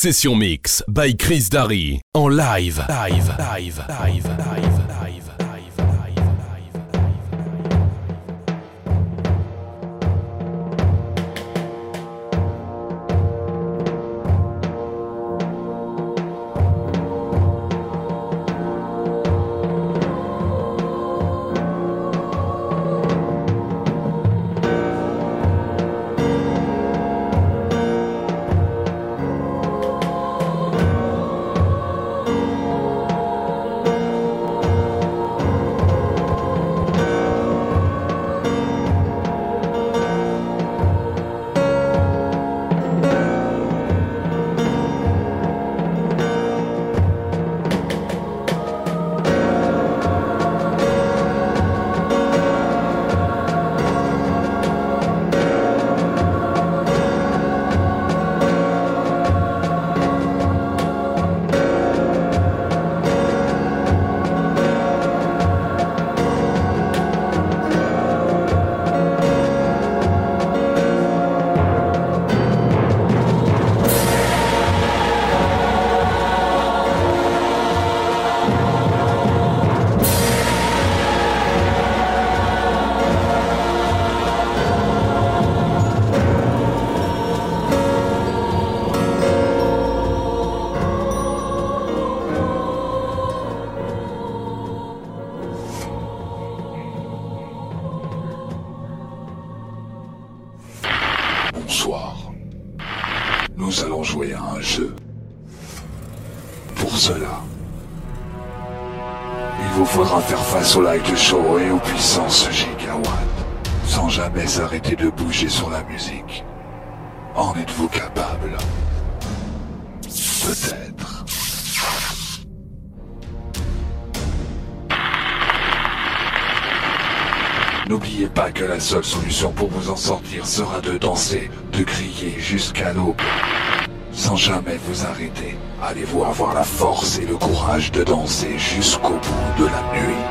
Session Mix by Chris Darry en live, live, live, live. live. vous faudra faire face au light Show et aux puissances gigawatts, sans jamais s'arrêter de bouger sur la musique. En êtes-vous capable Peut-être. N'oubliez pas que la seule solution pour vous en sortir sera de danser, de crier jusqu'à l'aube sans jamais vous arrêter, allez-vous avoir la force et le courage de danser jusqu'au bout de la nuit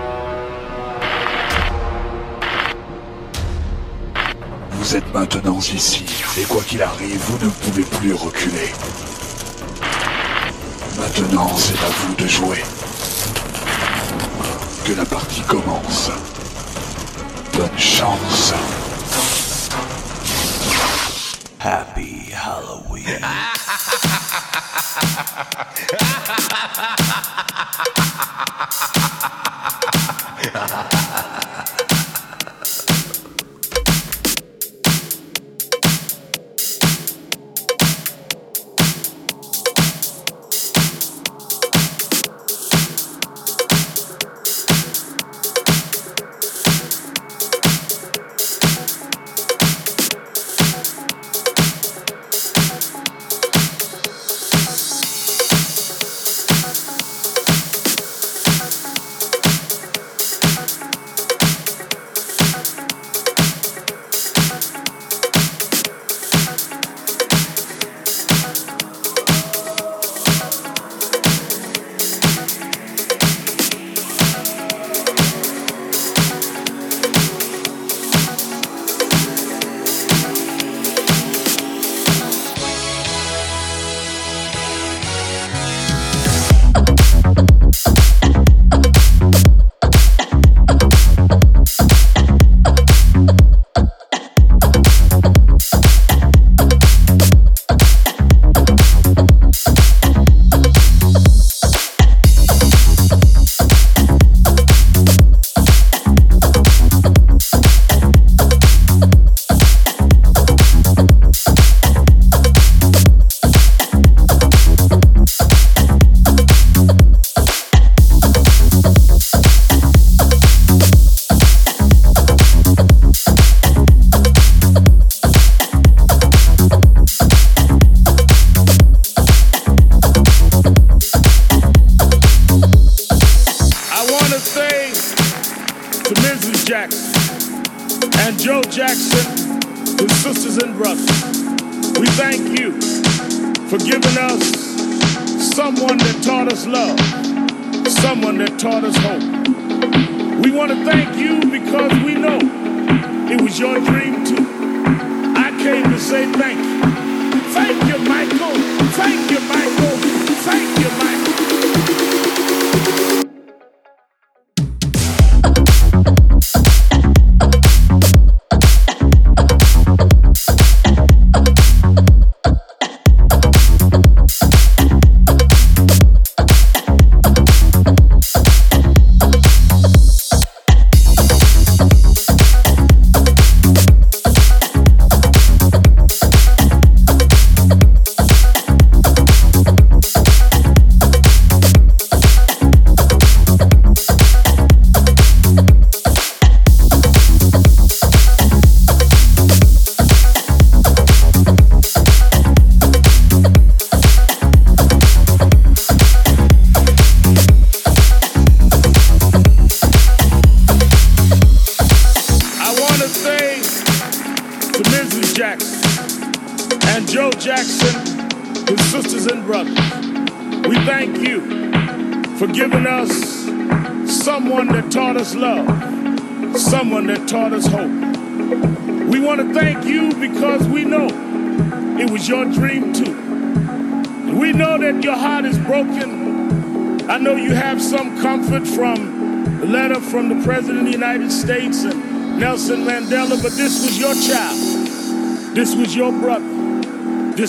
Vous êtes maintenant ici, et quoi qu'il arrive, vous ne pouvez plus reculer. Maintenant, c'est à vous de jouer. Que la partie commence. Bonne chance. Happy Halloween.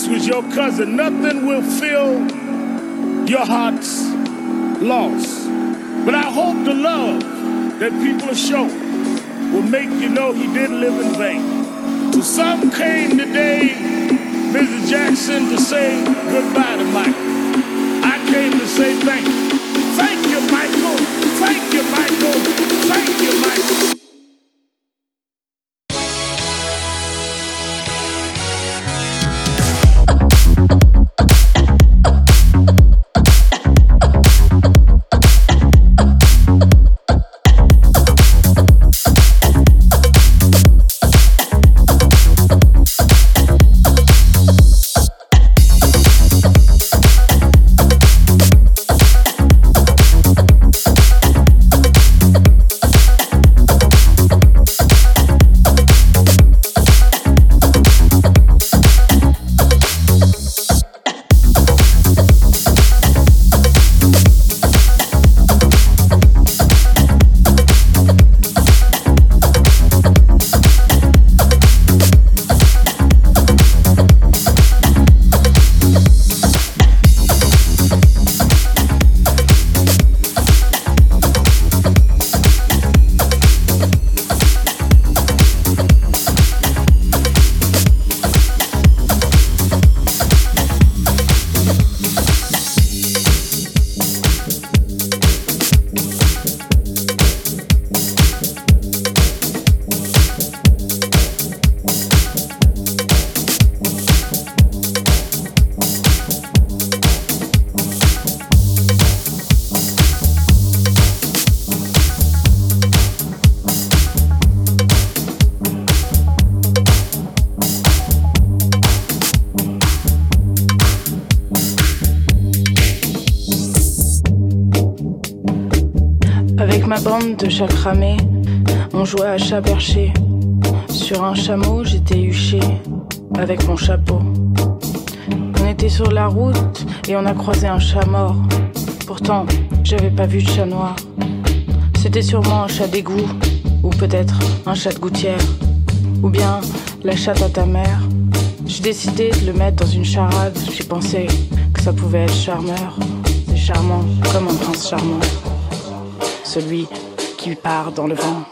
was your cousin, nothing will fill your heart's loss. But I hope the love that people show will make you know he didn't live in vain. So some came today, Mrs. Jackson, to say goodbye to Michael. I came to say thank you. Thank you, Michael. Thank you, Michael. On jouait à chat perché. Sur un chameau, j'étais huché avec mon chapeau. On était sur la route et on a croisé un chat mort. Pourtant, j'avais pas vu de chat noir. C'était sûrement un chat d'égout, ou peut-être un chat de gouttière, ou bien la chatte à ta mère. J'ai décidé de le mettre dans une charade. J'ai pensé que ça pouvait être charmeur. C'est charmant, comme un prince charmant. Celui qui part dans le vent.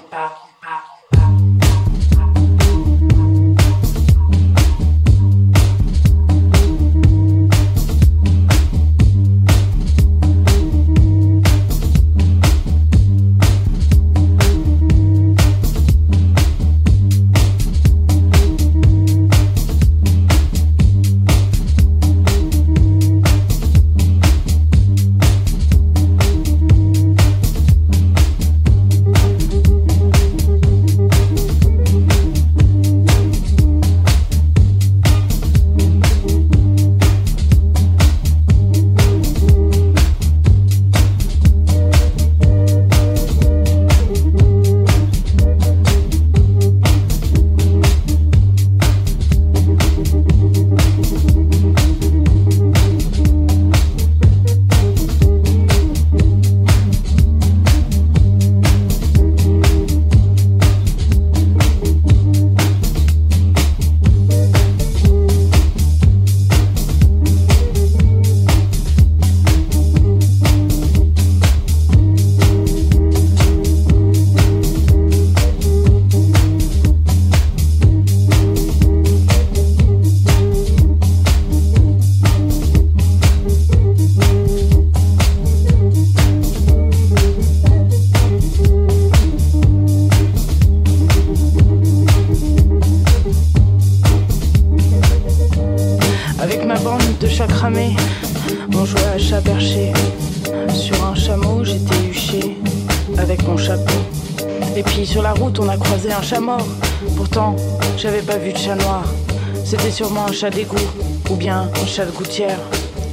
chat d'égout, ou bien un chat de gouttière,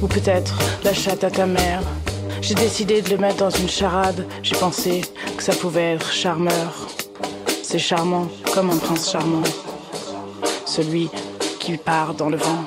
ou peut-être la chatte à ta mère. J'ai décidé de le mettre dans une charade, j'ai pensé que ça pouvait être charmeur. C'est charmant, comme un prince charmant, celui qui part dans le vent.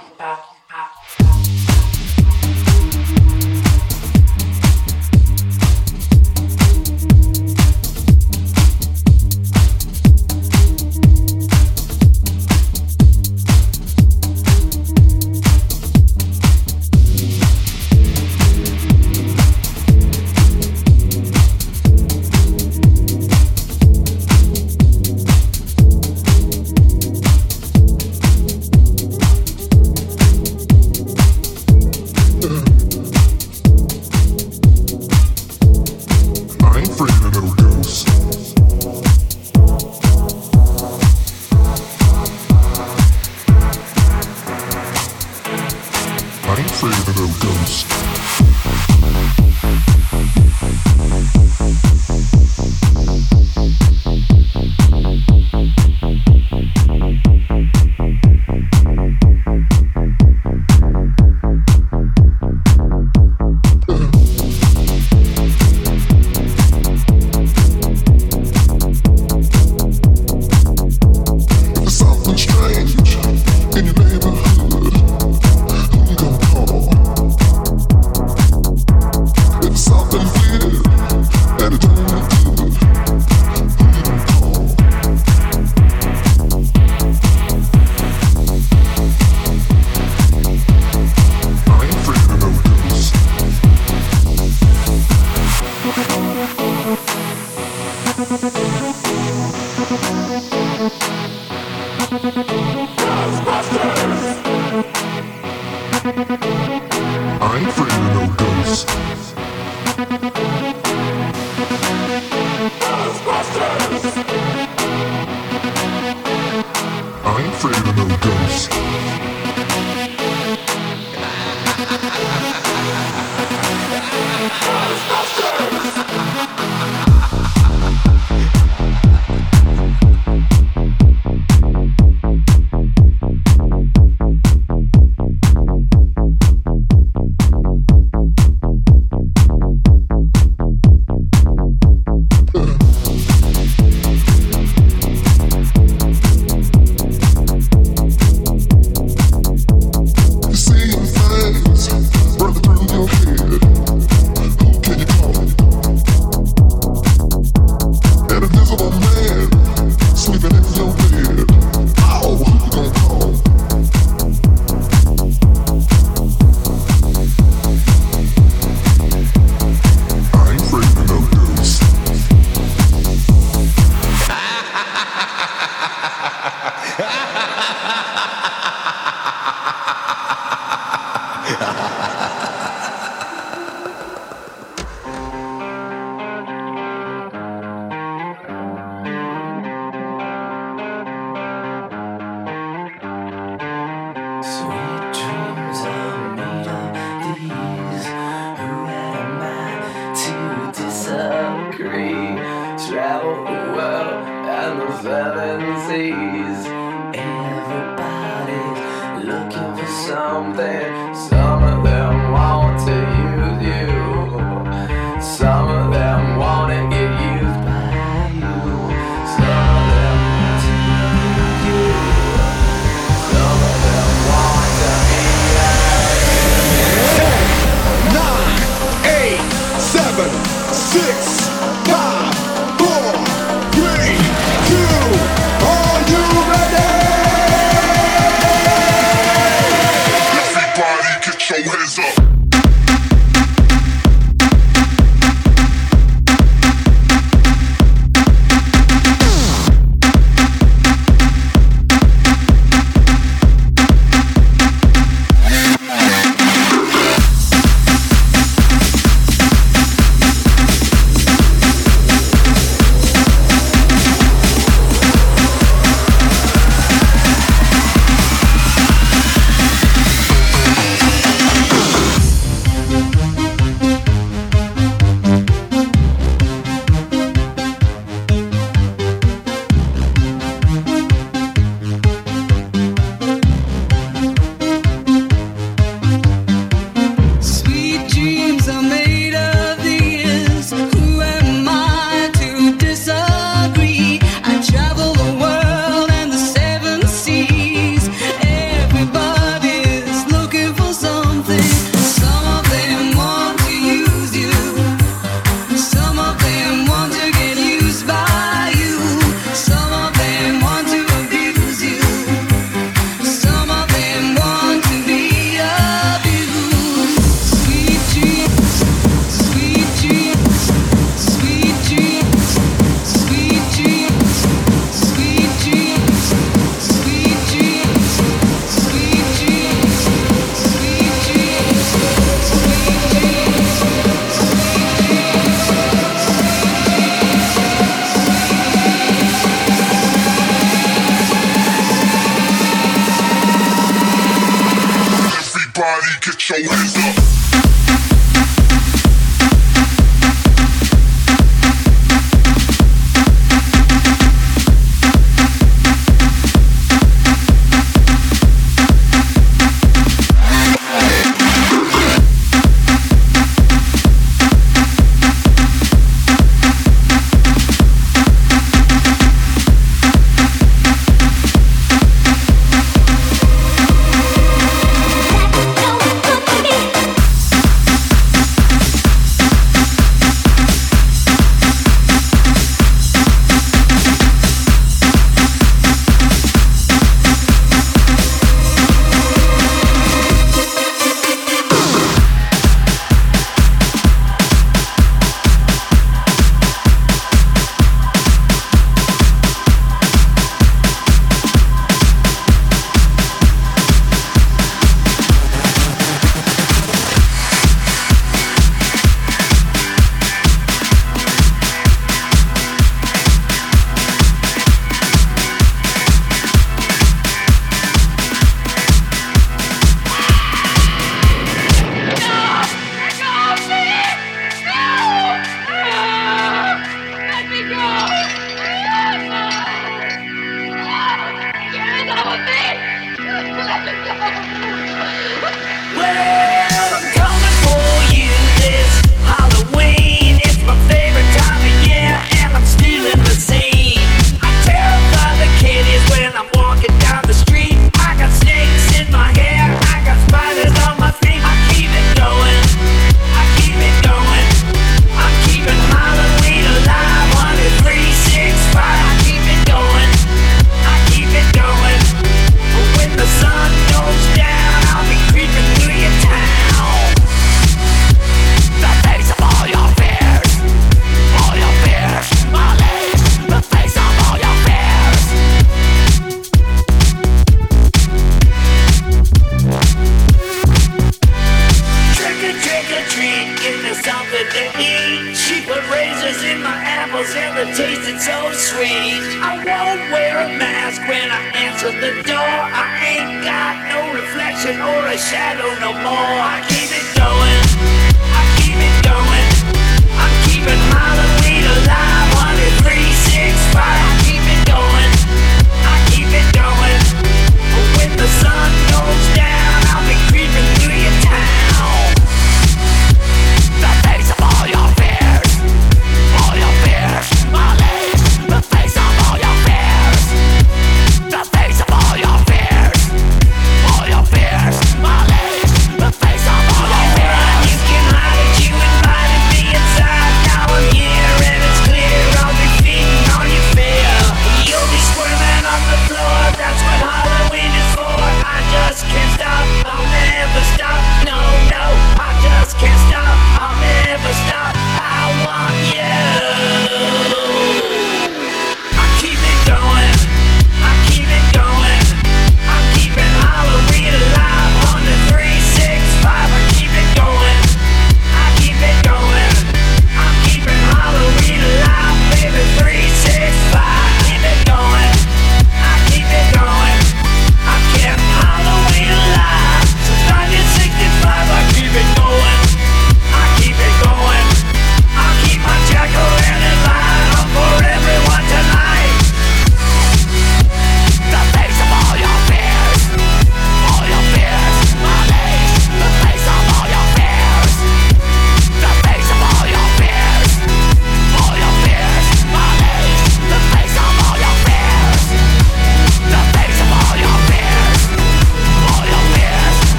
Música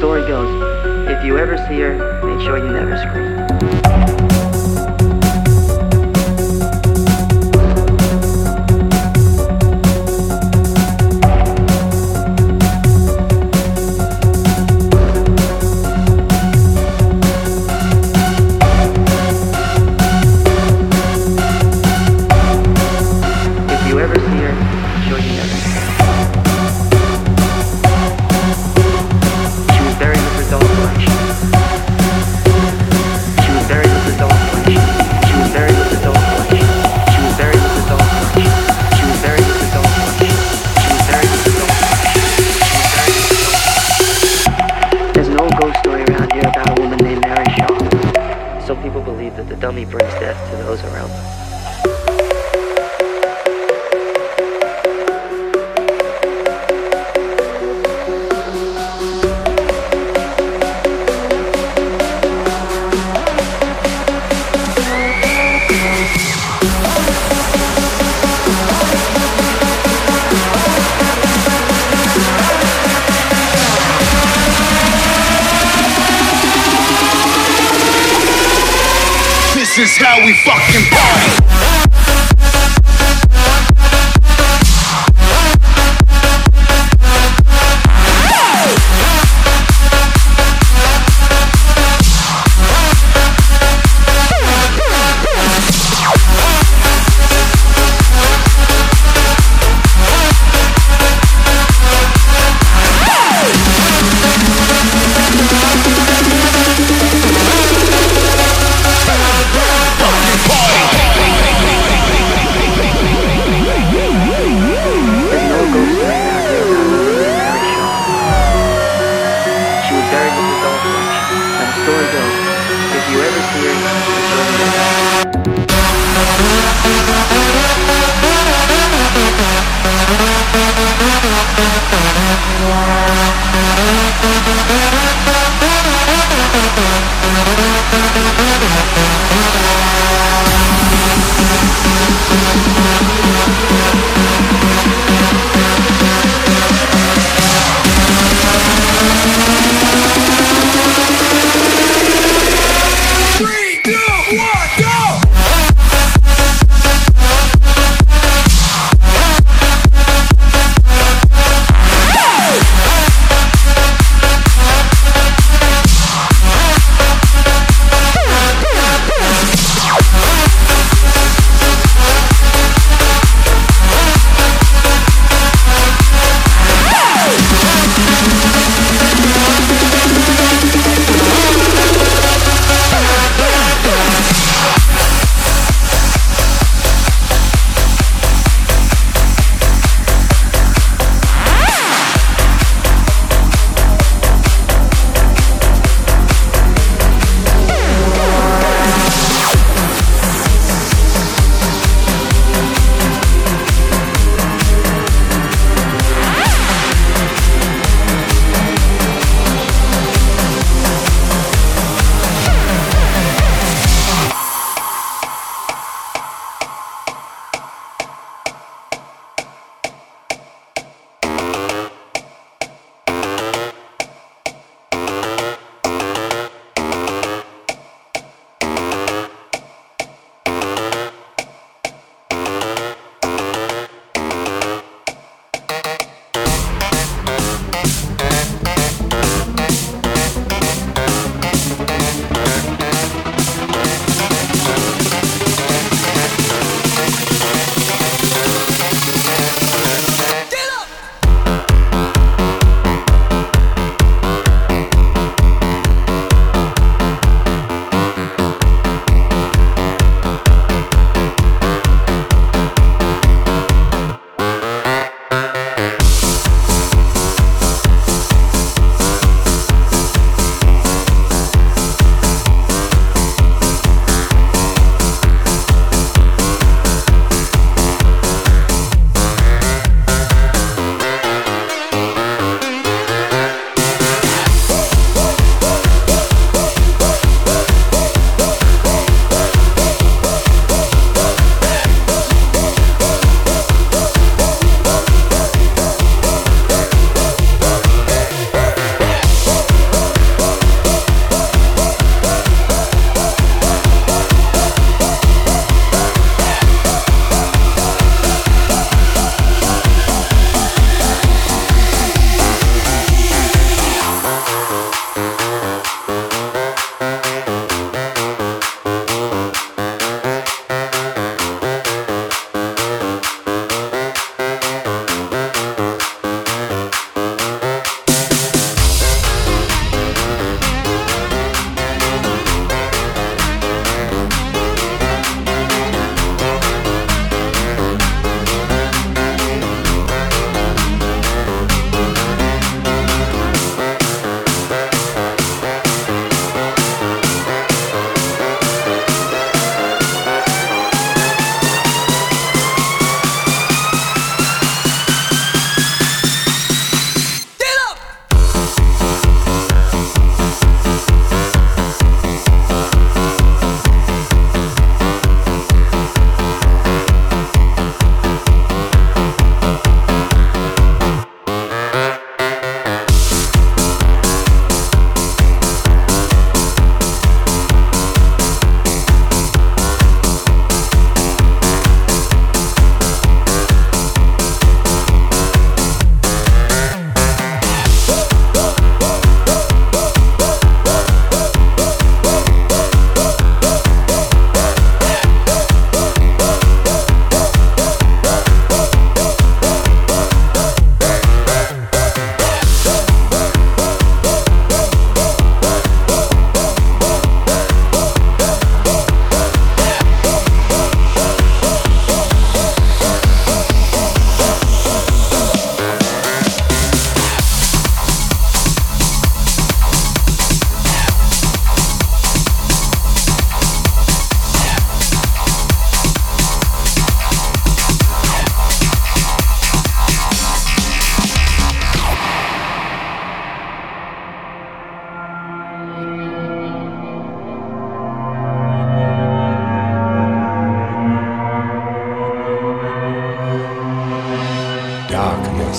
story goes, if you ever see her, make sure you never scream.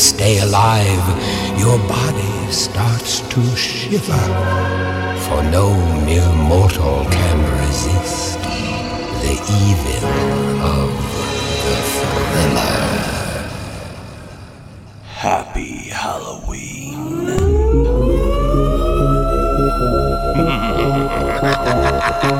stay alive, your body starts to shiver, for no mere mortal can resist the evil of the thriller. Happy Halloween.